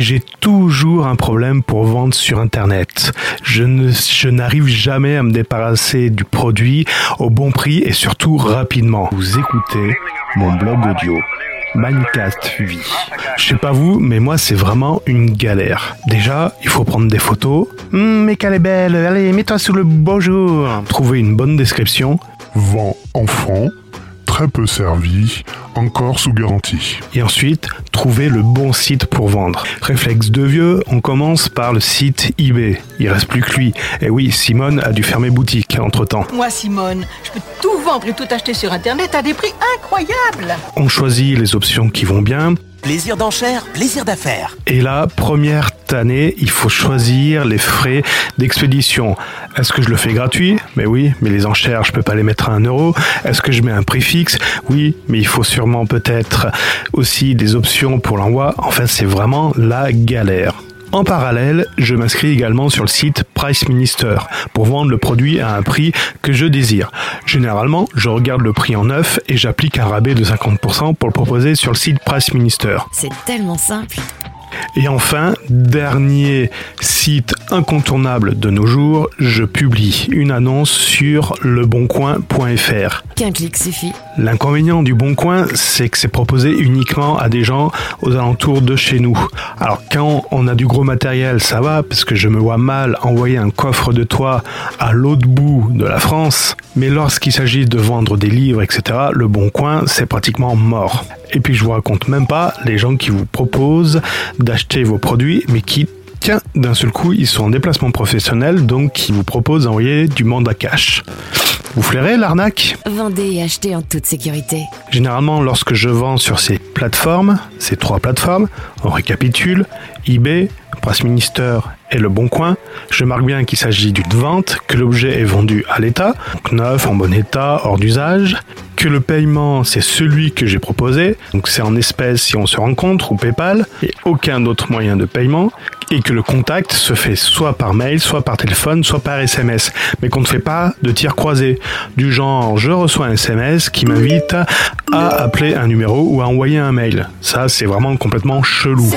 J'ai toujours un problème pour vendre sur Internet. Je, n'arrive jamais à me débarrasser du produit au bon prix et surtout rapidement. Vous écoutez mon blog audio. Minecraft Vie. Je sais pas vous, mais moi c'est vraiment une galère. Déjà, il faut prendre des photos. Hum, mais qu'elle est belle, allez, mets-toi sous le beau jour. Trouver une bonne description. Vent enfant, très peu servi, encore sous garantie. Et ensuite, trouver le bon site pour vendre. Réflexe de vieux, on commence par le site eBay. Il reste plus que lui. Et oui, Simone a dû fermer boutique entre temps. Moi, Simone, je peux tout vendre et tout acheter sur Internet à des prix incroyables. On choisit les options qui vont bien. Plaisir d'enchère, plaisir d'affaires. Et là, première année, il faut choisir les frais d'expédition. Est-ce que je le fais gratuit? Mais oui, mais les enchères, je peux pas les mettre à un euro. Est-ce que je mets un prix fixe? Oui, mais il faut sûrement peut-être aussi des options pour l'envoi. Enfin, c'est vraiment la galère. En parallèle, je m'inscris également sur le site Price Minister pour vendre le produit à un prix que je désire. Généralement, je regarde le prix en neuf et j'applique un rabais de 50% pour le proposer sur le site Price Minister. C'est tellement simple. Et enfin, dernier site incontournable de nos jours, je publie une annonce sur leboncoin.fr. Qu'un clic suffit. L'inconvénient du Bon Coin, c'est que c'est proposé uniquement à des gens aux alentours de chez nous. Alors quand on a du gros matériel, ça va, parce que je me vois mal envoyer un coffre de toit à l'autre bout de la France. Mais lorsqu'il s'agit de vendre des livres, etc., le Bon Coin, c'est pratiquement mort. Et puis je vous raconte même pas les gens qui vous proposent d'acheter vos produits, mais qui Tiens, d'un seul coup, ils sont en déplacement professionnel, donc qui vous proposent d'envoyer du mandat cash. Vous flairez l'arnaque? Vendez et achetez en toute sécurité. Généralement, lorsque je vends sur ces plateformes, ces trois plateformes, on récapitule, eBay, Price Minister et Le Bon Coin, je marque bien qu'il s'agit d'une vente, que l'objet est vendu à l'état, donc neuf, en bon état, hors d'usage, que le paiement c'est celui que j'ai proposé, donc c'est en espèces si on se rencontre ou PayPal, et aucun autre moyen de paiement, et que le contact se fait soit par mail, soit par téléphone, soit par SMS, mais qu'on ne fait pas de tir croisé, du genre je reçois un SMS qui m'invite à appeler un numéro ou à envoyer un mail. Ça c'est vraiment complètement chelou.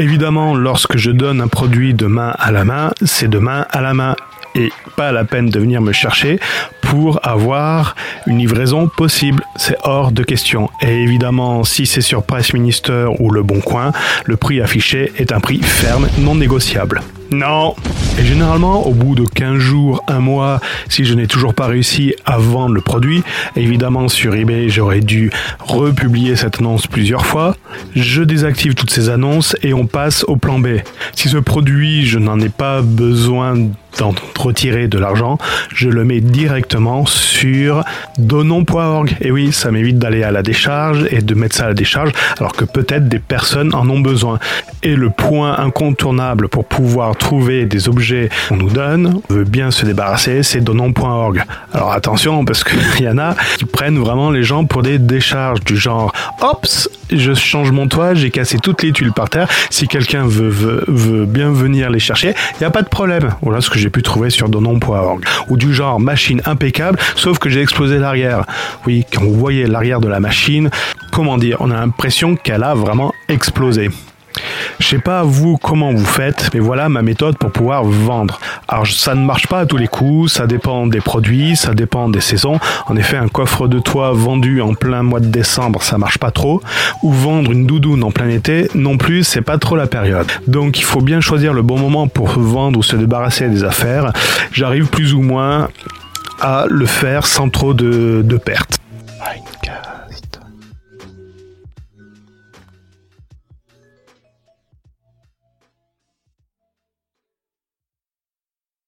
Évidemment, lorsque je donne un produit de main à la main, c'est de main à la main et pas la peine de venir me chercher pour avoir une livraison possible. C'est hors de question. Et évidemment, si c'est sur Price Minister ou Le Bon Coin, le prix affiché est un prix ferme, non négociable. Non Et généralement, au bout de 15 jours, un mois, si je n'ai toujours pas réussi à vendre le produit, évidemment sur eBay, j'aurais dû republier cette annonce plusieurs fois. Je désactive toutes ces annonces et on passe au plan B. Si ce produit, je n'en ai pas besoin d'en retirer de l'argent, je le mets directement sur donon.org. Et oui, ça m'évite d'aller à la décharge et de mettre ça à la décharge, alors que peut-être des personnes en ont besoin. Et le point incontournable pour pouvoir trouver des objets qu'on nous donne, on veut bien se débarrasser, c'est donon.org. Alors attention, parce qu'il y en a qui prennent vraiment les gens pour des décharges du genre, Ops, je change mon toit, j'ai cassé toutes les tuiles par terre. Si quelqu'un veut, veut, veut bien venir les chercher, il n'y a pas de problème. Voilà ce que pu trouver sur donon.org. Ou du genre machine impeccable, sauf que j'ai explosé l'arrière. Oui, quand vous voyez l'arrière de la machine, comment dire, on a l'impression qu'elle a vraiment explosé. Je sais pas vous comment vous faites, mais voilà ma méthode pour pouvoir vendre. Alors ça ne marche pas à tous les coups, ça dépend des produits, ça dépend des saisons. En effet, un coffre de toit vendu en plein mois de décembre, ça marche pas trop. Ou vendre une doudoune en plein été, non plus, c'est pas trop la période. Donc il faut bien choisir le bon moment pour vendre ou se débarrasser des affaires. J'arrive plus ou moins à le faire sans trop de, de pertes.